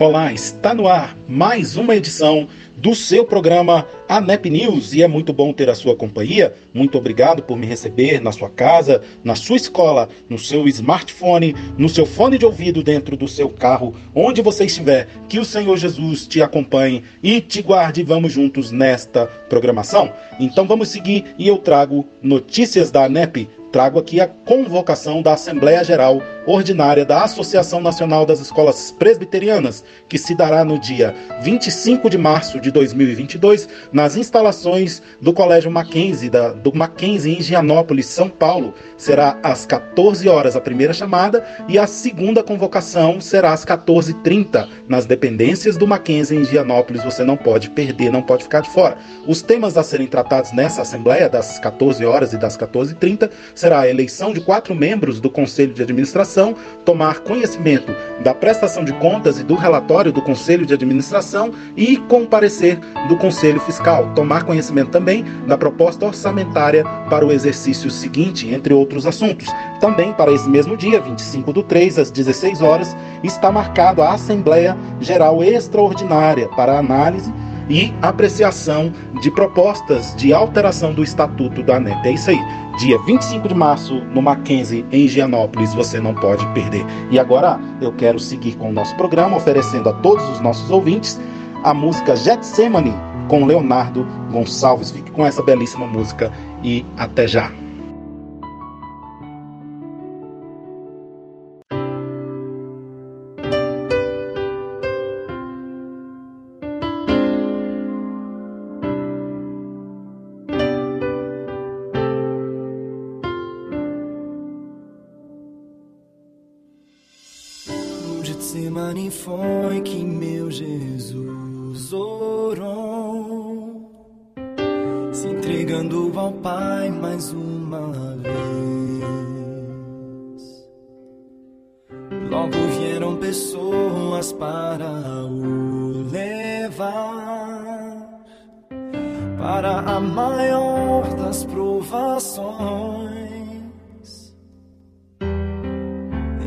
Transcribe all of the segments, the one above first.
Olá, está no ar mais uma edição do seu programa ANEP News e é muito bom ter a sua companhia. Muito obrigado por me receber na sua casa, na sua escola, no seu smartphone, no seu fone de ouvido, dentro do seu carro, onde você estiver. Que o Senhor Jesus te acompanhe e te guarde. Vamos juntos nesta programação. Então vamos seguir e eu trago notícias da ANEP trago aqui a convocação da Assembleia Geral Ordinária da Associação Nacional das Escolas Presbiterianas, que se dará no dia 25 de março de 2022, nas instalações do Colégio Mackenzie, da, do Mackenzie em Gianópolis, São Paulo. Será às 14 horas a primeira chamada e a segunda convocação será às 14h30, nas dependências do Mackenzie em Gianópolis. Você não pode perder, não pode ficar de fora. Os temas a serem tratados nessa Assembleia, das 14 horas e das 14h30, será a eleição de quatro membros do Conselho de Administração, tomar conhecimento da prestação de contas e do relatório do Conselho de Administração e comparecer do Conselho Fiscal, tomar conhecimento também da proposta orçamentária para o exercício seguinte, entre outros assuntos. Também para esse mesmo dia, 25 do 3, às 16 horas, está marcado a Assembleia Geral Extraordinária para análise e apreciação de propostas de alteração do Estatuto da ANEP. É isso aí. Dia 25 de março, no Mackenzie, em Higienópolis, você não pode perder. E agora eu quero seguir com o nosso programa, oferecendo a todos os nossos ouvintes a música Getsemane com Leonardo Gonçalves. Fique com essa belíssima música e até já.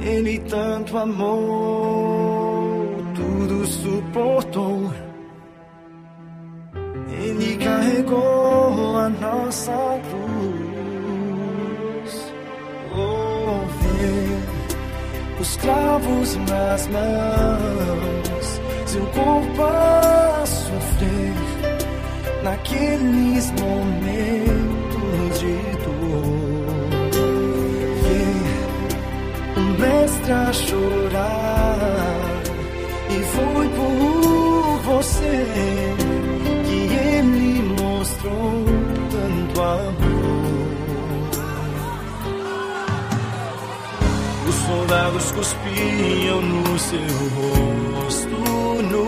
Ele tanto amou, tudo suportou. Ele carregou a nossa cruz. Oh, ver os cravos nas mãos, seu corpo a sofrer naqueles momentos mestre a chorar. E foi por você que ele mostrou tanto amor. Os soldados cuspiam no seu rosto nu.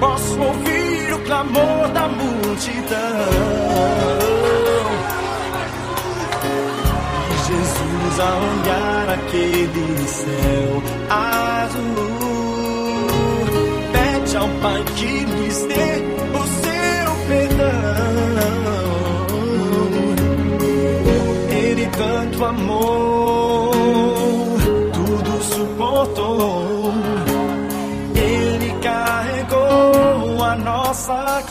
Posso ouvir o clamor da multidão. A olhar aquele céu azul pede ao Pai que lhes dê o seu perdão. Ele tanto amou, tudo suportou. Ele carregou a nossa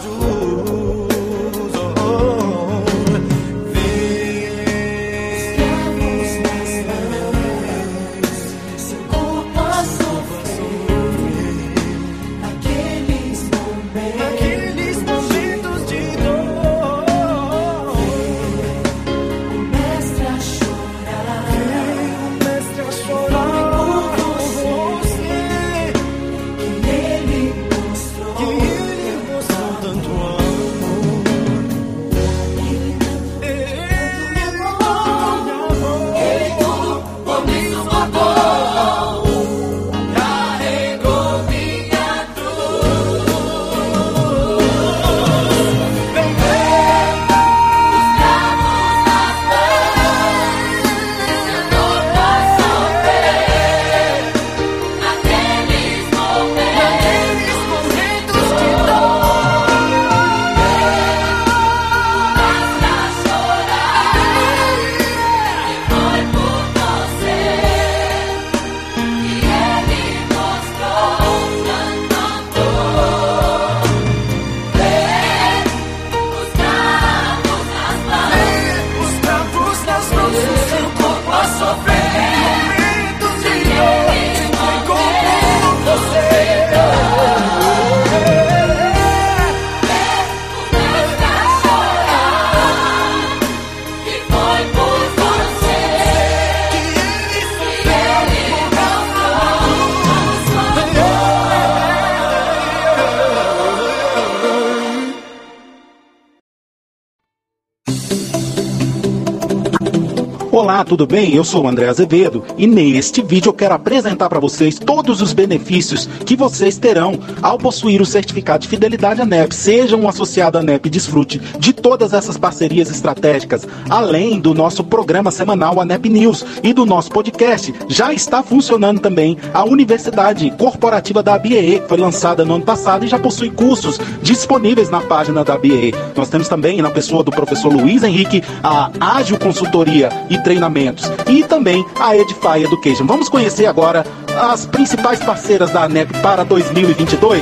Olá, tudo bem? Eu sou o André Azevedo e neste vídeo eu quero apresentar para vocês todos os benefícios que vocês terão ao possuir o certificado de fidelidade ANEP. Seja um associado ANEP e desfrute de todas essas parcerias estratégicas, além do nosso programa semanal ANEP News e do nosso podcast. Já está funcionando também a Universidade Corporativa da ABEE, que foi lançada no ano passado e já possui cursos disponíveis na página da ABEE. Nós temos também, na pessoa do professor Luiz Henrique, a Ágil Consultoria e treinamentos e também a Edify Education. Vamos conhecer agora as principais parceiras da ANEP para 2022.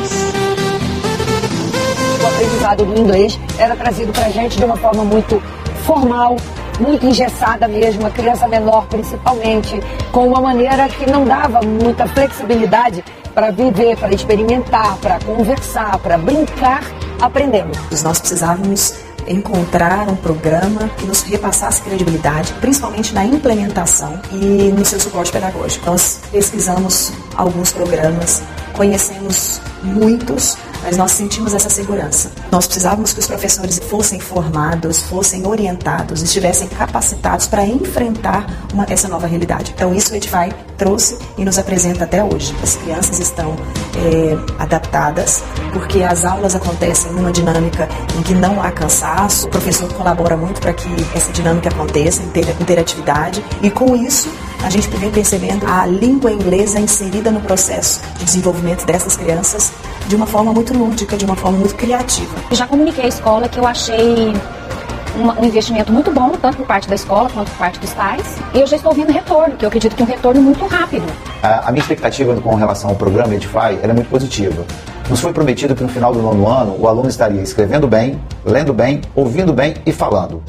O aprendizado do inglês era trazido para a gente de uma forma muito formal, muito engessada mesmo, a criança menor principalmente, com uma maneira que não dava muita flexibilidade para viver, para experimentar, para conversar, para brincar aprendendo. Nós precisávamos encontrar um programa que nos repassasse credibilidade, principalmente na implementação e no seu suporte pedagógico. Nós pesquisamos alguns programas, conhecemos muitos, mas nós sentimos essa segurança. Nós precisávamos que os professores fossem formados, fossem orientados, estivessem capacitados para enfrentar uma, essa nova realidade. Então, isso o Edify trouxe e nos apresenta até hoje. As crianças estão é, adaptadas, porque as aulas acontecem numa dinâmica em que não há cansaço, o professor colabora muito para que essa dinâmica aconteça, interatividade, e com isso a gente vem percebendo a língua inglesa inserida no processo de desenvolvimento dessas crianças de uma forma muito lúdica, de uma forma muito criativa. Já comuniquei à escola que eu achei um investimento muito bom, tanto por parte da escola quanto por parte dos pais. E eu já estou vendo retorno, que eu acredito que é um retorno muito rápido. A, a minha expectativa com relação ao programa Edify é muito positiva. Nos foi prometido que no final do nono ano o aluno estaria escrevendo bem, lendo bem, ouvindo bem e falando.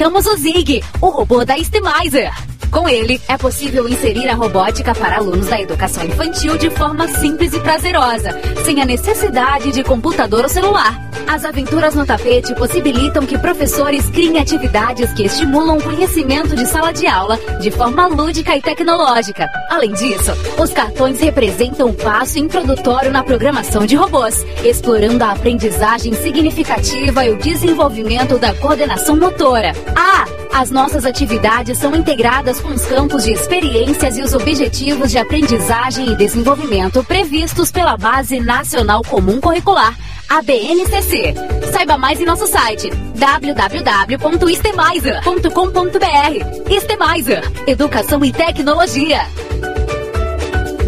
Apresentamos o Zig, o robô da Stemizer. Com ele, é possível inserir a robótica para alunos da educação infantil de forma simples e prazerosa, sem a necessidade de computador ou celular. As aventuras no tapete possibilitam que professores criem atividades que estimulam o conhecimento de sala de aula de forma lúdica e tecnológica. Além disso, os cartões representam um passo introdutório na programação de robôs, explorando a aprendizagem significativa e o desenvolvimento da coordenação motora. Ah, as nossas atividades são integradas com os campos de experiências e os objetivos de aprendizagem e desenvolvimento previstos pela Base Nacional Comum Curricular, a BNCC. Saiba mais em nosso site www.estemizer.com.br. Estemizer, Educação e Tecnologia.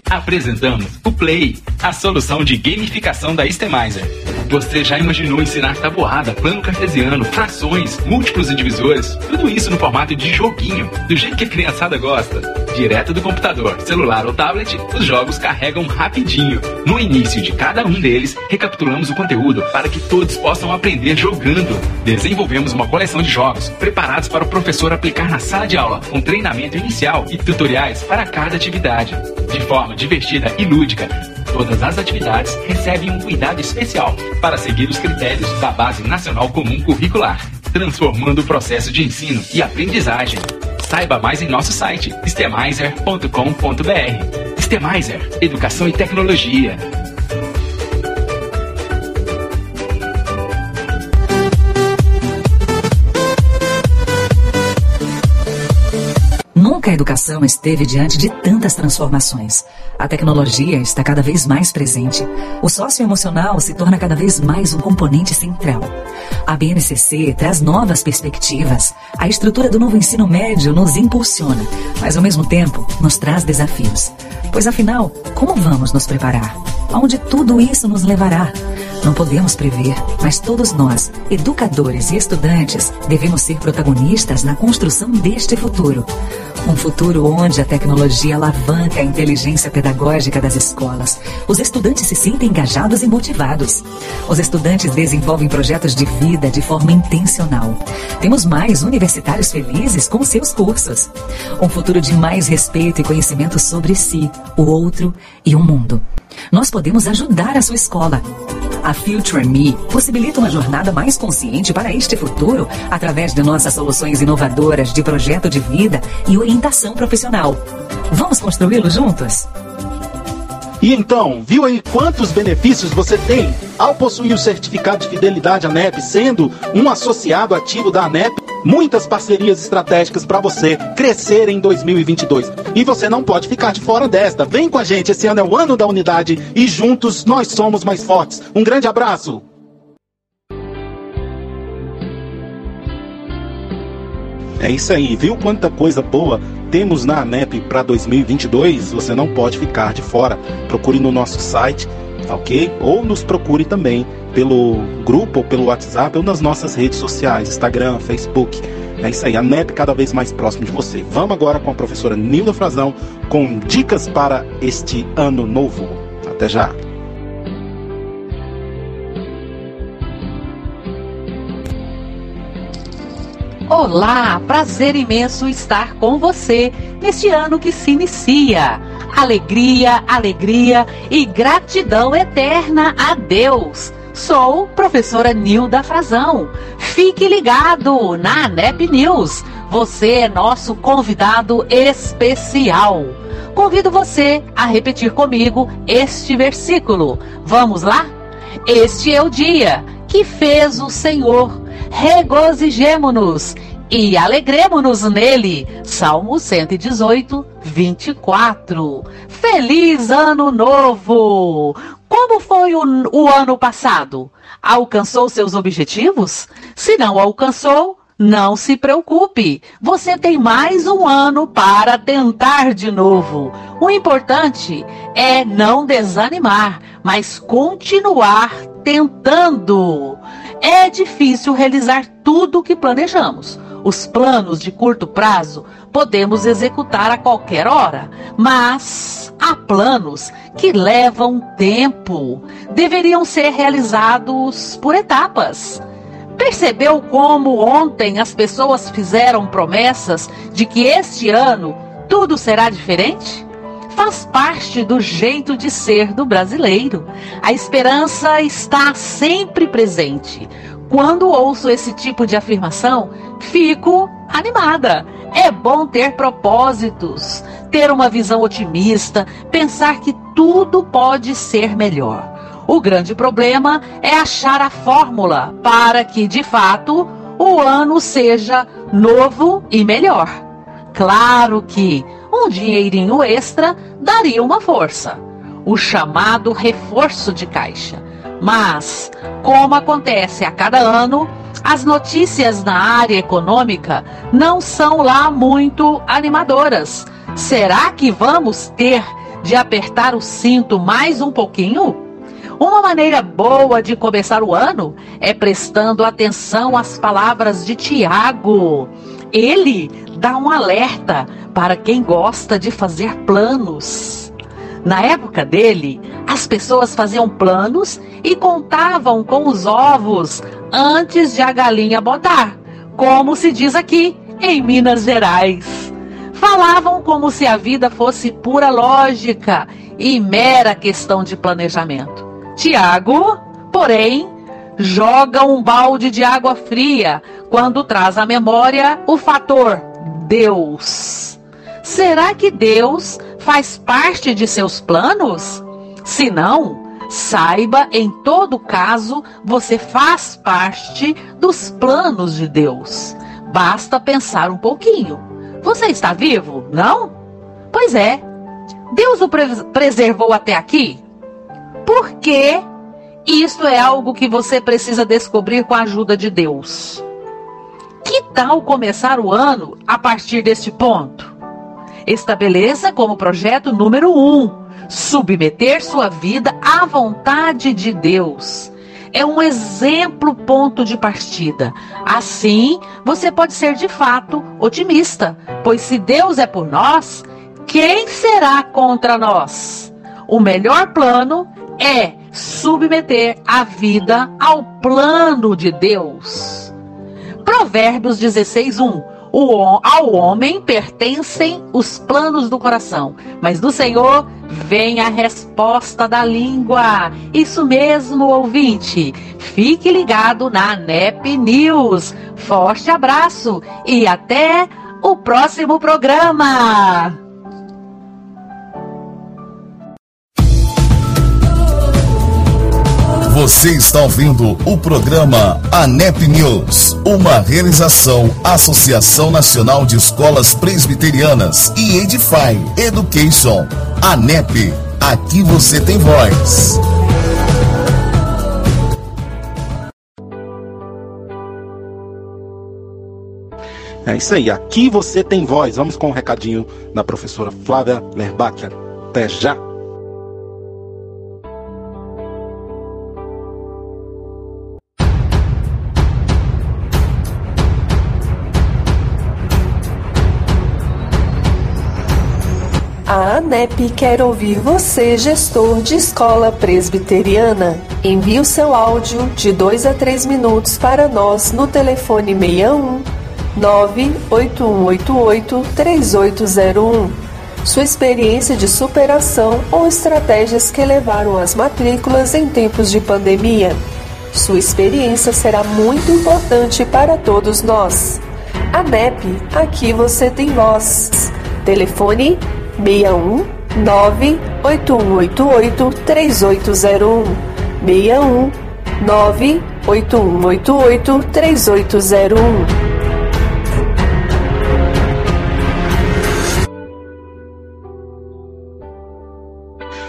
Apresentamos o Play, a solução de gamificação da Estemizer. Você já imaginou ensinar tabuada, plano cartesiano, frações, múltiplos e divisores? Tudo isso no formato de joguinho, do jeito que a criançada gosta. Direto do computador, celular ou tablet, os jogos carregam rapidinho. No início de cada um deles, recapitulamos o conteúdo para que todos possam aprender jogando. Desenvolvemos uma coleção de jogos preparados para o professor aplicar na sala de aula, com treinamento inicial e tutoriais para cada atividade. De forma divertida e lúdica, Todas as atividades recebem um cuidado especial para seguir os critérios da Base Nacional Comum Curricular, transformando o processo de ensino e aprendizagem. Saiba mais em nosso site stemizer.com.br. Stemizer, Educação e Tecnologia. Nunca a educação esteve diante de tantas transformações. A tecnologia está cada vez mais presente. O socioemocional se torna cada vez mais um componente central. A BNCC traz novas perspectivas. A estrutura do novo ensino médio nos impulsiona, mas ao mesmo tempo nos traz desafios. Pois afinal, como vamos nos preparar? Aonde tudo isso nos levará? Não podemos prever, mas todos nós, educadores e estudantes, devemos ser protagonistas na construção deste futuro. Um futuro onde a tecnologia alavanca a inteligência pedagógica das escolas. Os estudantes se sentem engajados e motivados. Os estudantes desenvolvem projetos de vida de forma intencional. Temos mais universitários felizes com seus cursos. Um futuro de mais respeito e conhecimento sobre si, o outro e o mundo. Nós podemos ajudar a sua escola. A Future Me possibilita uma jornada mais consciente para este futuro através de nossas soluções inovadoras de projeto de vida e orientação profissional. Vamos construí-lo juntos? E então, viu aí quantos benefícios você tem ao possuir o certificado de fidelidade ANEP, sendo um associado ativo da ANEP? Muitas parcerias estratégicas para você crescer em 2022. E você não pode ficar de fora desta. Vem com a gente, esse ano é o ano da unidade e juntos nós somos mais fortes. Um grande abraço! É isso aí, viu quanta coisa boa temos na ANEP para 2022? Você não pode ficar de fora. Procure no nosso site, ok? Ou nos procure também pelo grupo, ou pelo WhatsApp, ou nas nossas redes sociais, Instagram, Facebook. É isso aí, a NEP cada vez mais próximo de você. Vamos agora com a professora Nilda Frazão com dicas para este ano novo. Até já! Olá, prazer imenso estar com você neste ano que se inicia. Alegria, alegria e gratidão eterna a Deus. Sou professora Nilda Frazão. Fique ligado na ANEP News. Você é nosso convidado especial. Convido você a repetir comigo este versículo. Vamos lá? Este é o dia que fez o Senhor regozijemo-nos e alegremos-nos nele. Salmo 118, 24. Feliz Ano Novo! Como foi o, o ano passado? Alcançou seus objetivos? Se não alcançou, não se preocupe, você tem mais um ano para tentar de novo. O importante é não desanimar, mas continuar tentando. É difícil realizar tudo o que planejamos. Os planos de curto prazo podemos executar a qualquer hora, mas há planos que levam tempo. Deveriam ser realizados por etapas. Percebeu como ontem as pessoas fizeram promessas de que este ano tudo será diferente? Faz parte do jeito de ser do brasileiro. A esperança está sempre presente. Quando ouço esse tipo de afirmação, fico animada. É bom ter propósitos, ter uma visão otimista, pensar que tudo pode ser melhor. O grande problema é achar a fórmula para que, de fato, o ano seja novo e melhor. Claro que um dinheirinho extra daria uma força, o chamado reforço de caixa. Mas, como acontece a cada ano, as notícias na área econômica não são lá muito animadoras. Será que vamos ter de apertar o cinto mais um pouquinho? Uma maneira boa de começar o ano é prestando atenção às palavras de Tiago. Ele dá um alerta para quem gosta de fazer planos. Na época dele, as pessoas faziam planos e contavam com os ovos antes de a galinha botar, como se diz aqui em Minas Gerais. Falavam como se a vida fosse pura lógica e mera questão de planejamento. Tiago, porém, joga um balde de água fria quando traz à memória o fator Deus. Será que Deus faz parte de seus planos? Se não, Saiba, em todo caso, você faz parte dos planos de Deus. Basta pensar um pouquinho. Você está vivo? Não? Pois é. Deus o pre preservou até aqui? Por quê? Isso é algo que você precisa descobrir com a ajuda de Deus. Que tal começar o ano a partir deste ponto? Estabeleça como projeto número um submeter sua vida à vontade de Deus. É um exemplo ponto de partida. Assim, você pode ser de fato otimista, pois se Deus é por nós, quem será contra nós? O melhor plano é submeter a vida ao plano de Deus. Provérbios 16:1 O, ao homem pertencem os planos do coração, mas do Senhor vem a resposta da língua. Isso mesmo, ouvinte. Fique ligado na NEP News. Forte abraço e até o próximo programa. Você está ouvindo o programa ANEP News, uma realização Associação Nacional de Escolas Presbiterianas e Edify Education. ANEP, aqui você tem voz. É isso aí, aqui você tem voz. Vamos com um recadinho da professora Flávia Lerbacher. Até já! A ANEP quer ouvir você, gestor de escola presbiteriana. Envie o seu áudio de 2 a 3 minutos para nós no telefone 61 98188 3801. Sua experiência de superação ou estratégias que levaram as matrículas em tempos de pandemia. Sua experiência será muito importante para todos nós. ANEP, aqui você tem voz. Telefone 61 98188 3801 61 98188 3801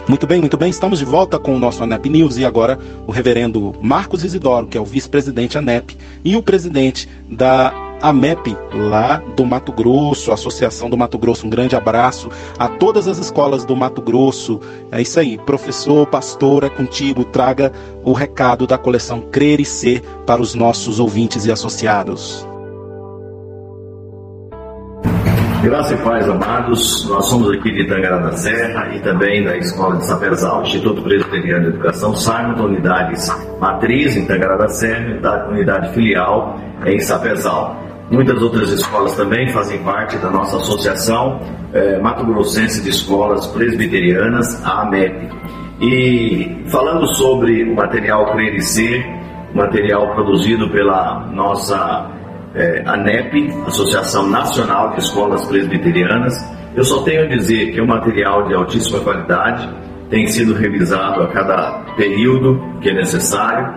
Muito bem, muito bem. Estamos de volta com o nosso ANEP News e agora o reverendo Marcos Isidoro, que é o vice-presidente ANEP e o presidente da AMEP, lá do Mato Grosso, Associação do Mato Grosso. Um grande abraço a todas as escolas do Mato Grosso. É isso aí, professor, pastor, é contigo. Traga o recado da coleção Crer e Ser para os nossos ouvintes e associados. Graça e paz, amados. Nós somos aqui de Tangará da Serra e também da Escola de Sapezal, Instituto Presbiteriano de Educação Simon, unidades matriz em Tangará da Serra unidade filial em Sapezal. Muitas outras escolas também fazem parte da nossa associação eh, Mato Grossense de Escolas Presbiterianas, a AMEP. E falando sobre o material Crer material produzido pela nossa é, ANEP, Associação Nacional de Escolas Presbiterianas. Eu só tenho a dizer que é um material de altíssima qualidade, tem sido revisado a cada período que é necessário.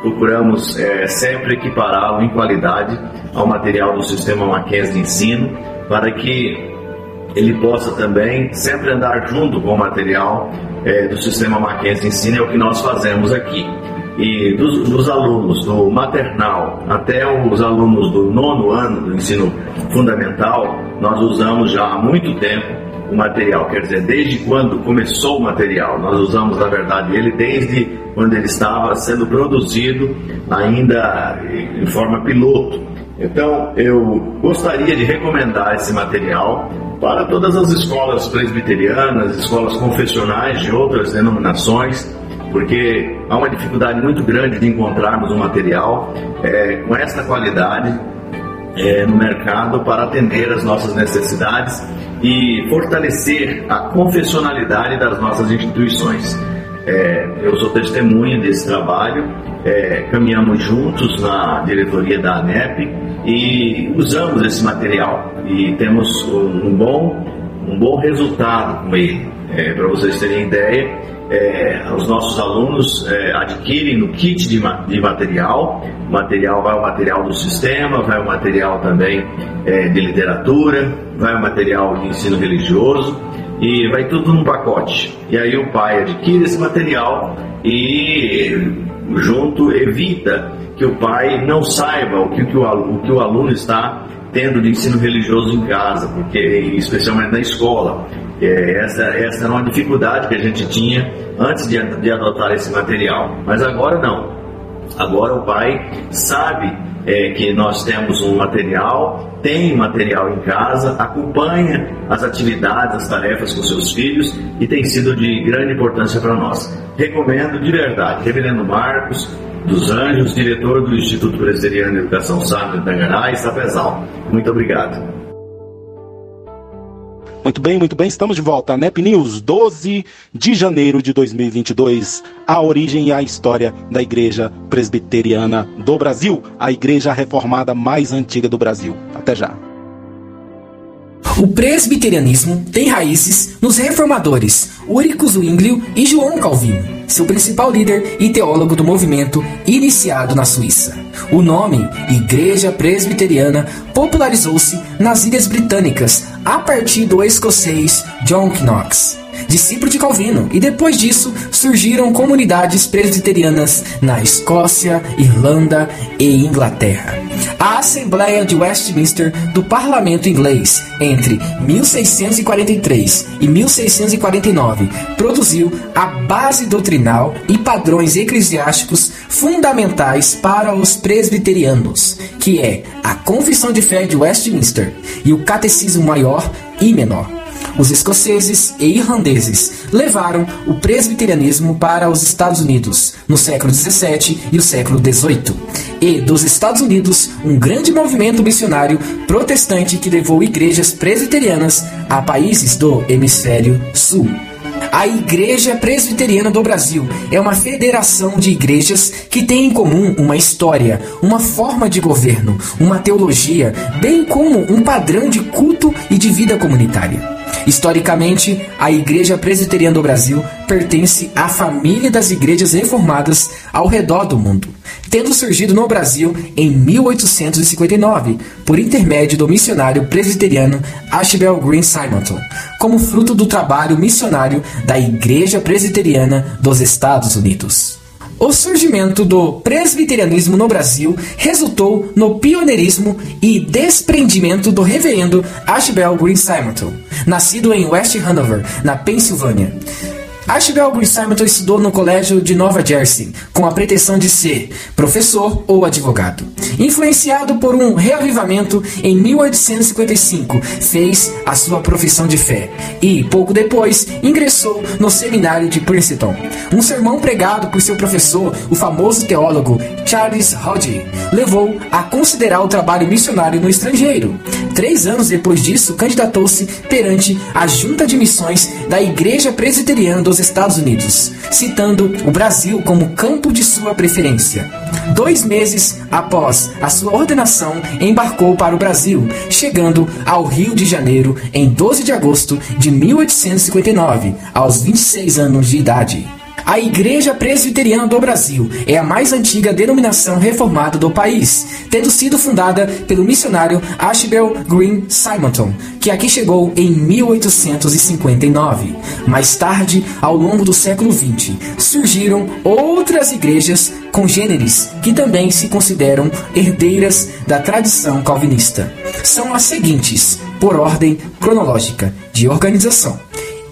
Procuramos é, sempre equipará-lo em qualidade ao material do sistema Mackenzie de ensino, para que ele possa também sempre andar junto com o material é, do sistema Mackenzie de ensino, é o que nós fazemos aqui e dos, dos, alunos do maternal até os alunos do nono ano do ensino fundamental, nós usamos já há muito tempo o material, quer dizer, desde quando começou o material, nós usamos na verdade ele desde quando ele estava sendo produzido ainda em forma piloto. Então eu gostaria de recomendar esse material para todas as escolas presbiterianas, escolas confessionais de outras denominações porque há uma dificuldade muito grande de encontrarmos um material é, com essa qualidade é, no mercado para atender as nossas necessidades e fortalecer a confessionalidade das nossas instituições. É, eu sou testemunha desse trabalho, é, caminhamos juntos na diretoria da ANEP e usamos esse material e temos um, bom, um bom resultado com ele. É, para vocês terem ideia, é, os nossos alunos é, adquirem no kit de, de, material. Material vai o material do sistema, vai o material também é, de literatura, vai o material de ensino religioso e vai tudo num pacote. E aí o pai adquire esse material e junto evita que o pai não saiba o que, que o, o que o aluno está tendo de ensino religioso em casa, porque especialmente na escola. É, essa, essa era uma dificuldade que a gente tinha antes de, de adotar esse material. Mas agora não. Agora o pai sabe é, que nós temos um material, tem material em casa, acompanha as atividades, as tarefas com seus filhos e tem sido de grande importância para nós. Recomendo de verdade, Reverendo Marcos dos Anjos, diretor do Instituto Presbiteriano de Educação Sábio de Tangará, Estapezal. Muito obrigado. Muito bem, muito bem, estamos de volta. NEP News, 12 de janeiro de 2022. A origem e a história da Igreja Presbiteriana do Brasil, a igreja reformada mais antiga do Brasil. Até já. O presbiterianismo tem raízes nos reformadores Úrico Zwinglio e João Calvino, seu principal líder e teólogo do movimento iniciado na Suíça. O nome Igreja Presbiteriana popularizou-se nas Ilhas Britânicas a partir do escocês John Knox discípulo de Calvino, e depois disso surgiram comunidades presbiterianas na Escócia, Irlanda e Inglaterra. A Assembleia de Westminster do Parlamento Inglês, entre 1643 e 1649, produziu a base doutrinal e padrões eclesiásticos fundamentais para os presbiterianos, que é a Confissão de Fé de Westminster e o Catecismo Maior e Menor. Os escoceses e irlandeses levaram o presbiterianismo para os Estados Unidos no século XVII e o século XVIII. E dos Estados Unidos, um grande movimento missionário protestante que levou igrejas presbiterianas a países do hemisfério sul. A Igreja Presbiteriana do Brasil é uma federação de igrejas que tem em comum uma história, uma forma de governo, uma teologia, bem como um padrão de culto e de vida comunitária. Historicamente, a Igreja Presbiteriana do Brasil pertence à família das igrejas reformadas ao redor do mundo, tendo surgido no Brasil em 1859, por intermédio do missionário presbiteriano Ashbel Green Simonton, como fruto do trabalho missionário da Igreja Presbiteriana dos Estados Unidos. O surgimento do presbiterianismo no Brasil resultou no pioneirismo e desprendimento do reverendo Ashbel Green Simonton, nascido em West Hanover, na Pensilvânia. Archibald Green Simonton estudou no colégio de Nova Jersey, com a pretensão de ser professor ou advogado. Influenciado por um reavivamento em 1855, fez a sua profissão de fé e, pouco depois, ingressou no seminário de Princeton. Um sermão pregado por seu professor, o famoso teólogo Charles Hodge, levou a considerar o trabalho missionário no estrangeiro. Três anos depois disso, candidatou-se perante a Junta de Missões da Igreja Presbiteriana dos Estados Unidos, citando o Brasil como campo de sua preferência. Dois meses após a sua ordenação, embarcou para o Brasil, chegando ao Rio de Janeiro em 12 de agosto de 1859, aos 26 anos de idade. A Igreja Presbiteriana do Brasil é a mais antiga denominação reformada do país, tendo sido fundada pelo missionário Ashbel Green Simonton, que aqui chegou em 1859. Mais tarde, ao longo do século XX, surgiram outras igrejas congêneres que também se consideram herdeiras da tradição calvinista. São as seguintes, por ordem cronológica de organização.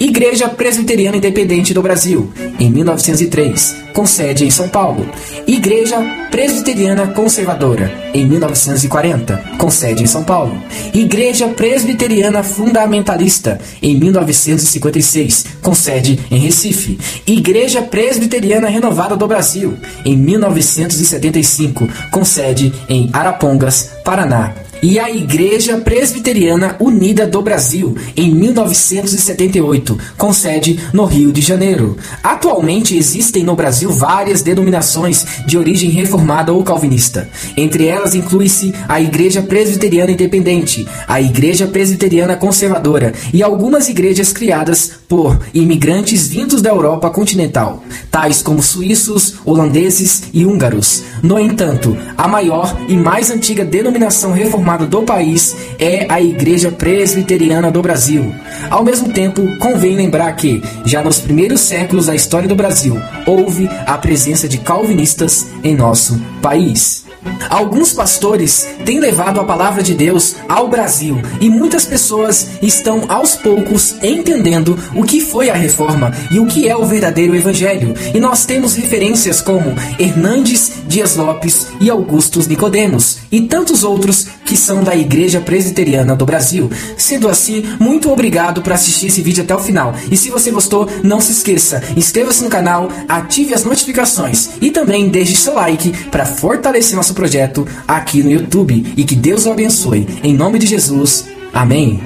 Igreja Presbiteriana Independente do Brasil, em 1903, com sede em São Paulo. Igreja Presbiteriana Conservadora, em 1940, com sede em São Paulo. Igreja Presbiteriana Fundamentalista, em 1956, com sede em Recife. Igreja Presbiteriana Renovada do Brasil, em 1975, com sede em Arapongas, Paraná e a Igreja Presbiteriana Unida do Brasil, em 1978, com sede no Rio de Janeiro. Atualmente existem no Brasil várias denominações de origem reformada ou calvinista. Entre elas inclui-se a Igreja Presbiteriana Independente, a Igreja Presbiteriana Conservadora e algumas igrejas criadas por imigrantes vindos da Europa continental, tais como suíços, holandeses e húngaros. No entanto, a maior e mais antiga denominação reformada do país é a Igreja Presbiteriana do Brasil. Ao mesmo tempo, convém lembrar que, já nos primeiros séculos da história do Brasil, houve a presença de calvinistas em nosso país. Alguns pastores têm levado a palavra de Deus ao Brasil e muitas pessoas estão aos poucos entendendo o que foi a reforma e o que é o verdadeiro evangelho. E nós temos referências como Hernandes Dias Lopes e Augustus Nicodemos e tantos outros que são da Igreja Presbiteriana do Brasil. Sendo assim, muito obrigado por assistir esse vídeo até o final. E se você gostou, não se esqueça, inscreva-se no canal, ative as notificações e também deixe seu like para fortalecer nosso projeto aqui no YouTube. E que Deus o abençoe. Em nome de Jesus. Amém.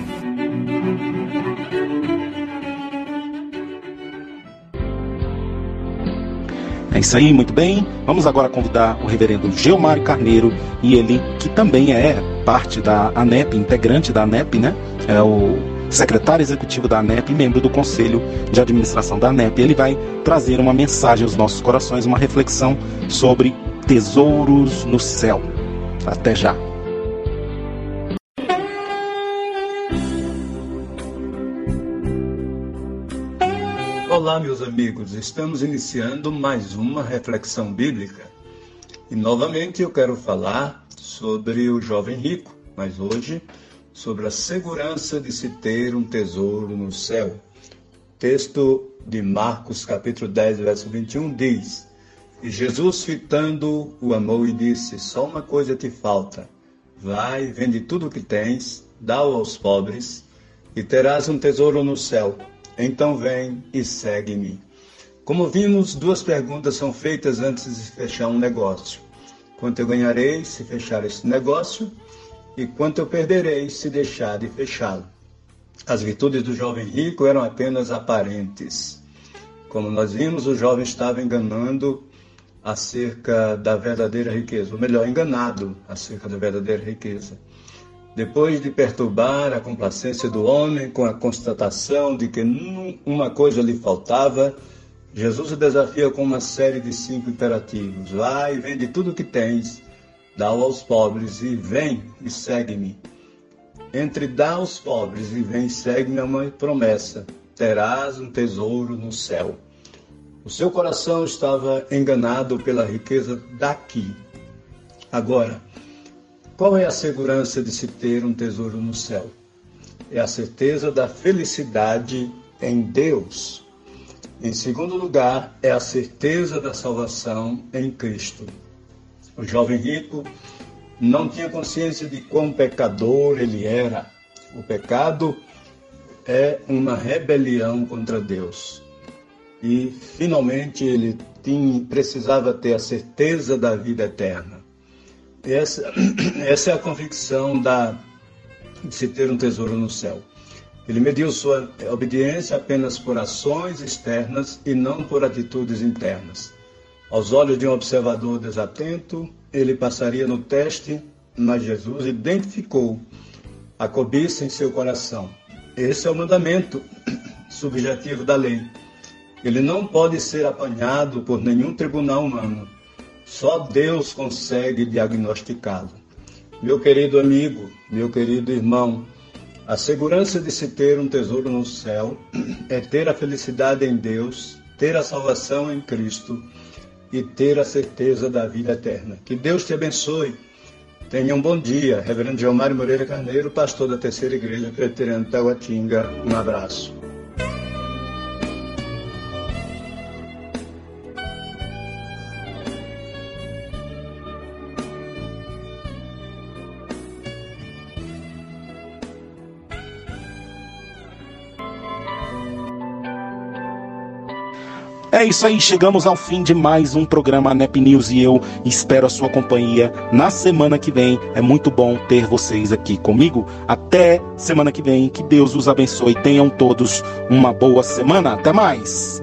É isso aí, muito bem. Vamos agora convidar o reverendo Geomário Carneiro e ele, que também é parte da ANEP, integrante da ANEP, né? É o secretário executivo da ANEP e membro do conselho de administração da ANEP. Ele vai trazer uma mensagem aos nossos corações, uma reflexão sobre tesouros no céu. Até já. Olá, meus amigos. Estamos iniciando mais uma reflexão bíblica. E novamente eu quero falar sobre o jovem rico, mas hoje sobre a segurança de se ter um tesouro no céu. Texto de Marcos, capítulo 10, verso 21 diz: E Jesus, fitando, o amou e disse: Só uma coisa te falta. Vai, vende tudo o que tens, dá-o aos pobres, e terás um tesouro no céu então vem e segue-me. Como vimos, duas perguntas são feitas antes de fechar um negócio: quanto eu ganharei se fechar esse negócio e quanto eu perderei se deixar de fechá-lo. As virtudes do jovem rico eram apenas aparentes. Como nós vimos, o jovem estava enganando acerca da verdadeira riqueza, ou melhor, enganado acerca da verdadeira riqueza. Depois de perturbar a complacência do homem com a constatação de que uma coisa lhe faltava, Jesus o desafia com uma série de cinco imperativos: Vai, vende tudo o que tens, dá-o aos pobres e vem e segue-me. Entre dá aos pobres e vem e segue-me é uma promessa: terás um tesouro no céu. O seu coração estava enganado pela riqueza daqui. Agora, qual é a segurança de se ter um tesouro no céu? É a certeza da felicidade em Deus. Em segundo lugar, é a certeza da salvação em Cristo. O jovem rico não tinha consciência de quão pecador ele era. O pecado é uma rebelião contra Deus. E, finalmente, ele tinha, precisava ter a certeza da vida eterna. Essa, essa é a convicção da, de se ter um tesouro no céu. Ele mediu sua obediência apenas por ações externas e não por atitudes internas. Aos olhos de um observador desatento, ele passaria no teste, mas Jesus identificou a cobiça em seu coração. Esse é o mandamento subjetivo da lei. Ele não pode ser apanhado por nenhum tribunal humano. Só Deus consegue diagnosticá-lo. Meu querido amigo, meu querido irmão, a segurança de se ter um tesouro no céu é ter a felicidade em Deus, ter a salvação em Cristo e ter a certeza da vida eterna. Que Deus te abençoe. Tenha um bom dia. Reverendo Gilmário Moreira Carneiro, pastor da Terceira Igreja Preteriana Taguatinga. Um abraço. É isso aí, chegamos ao fim de mais um programa NEP News e eu espero a sua companhia na semana que vem. É muito bom ter vocês aqui comigo. Até semana que vem, que Deus os abençoe. Tenham todos uma boa semana. Até mais.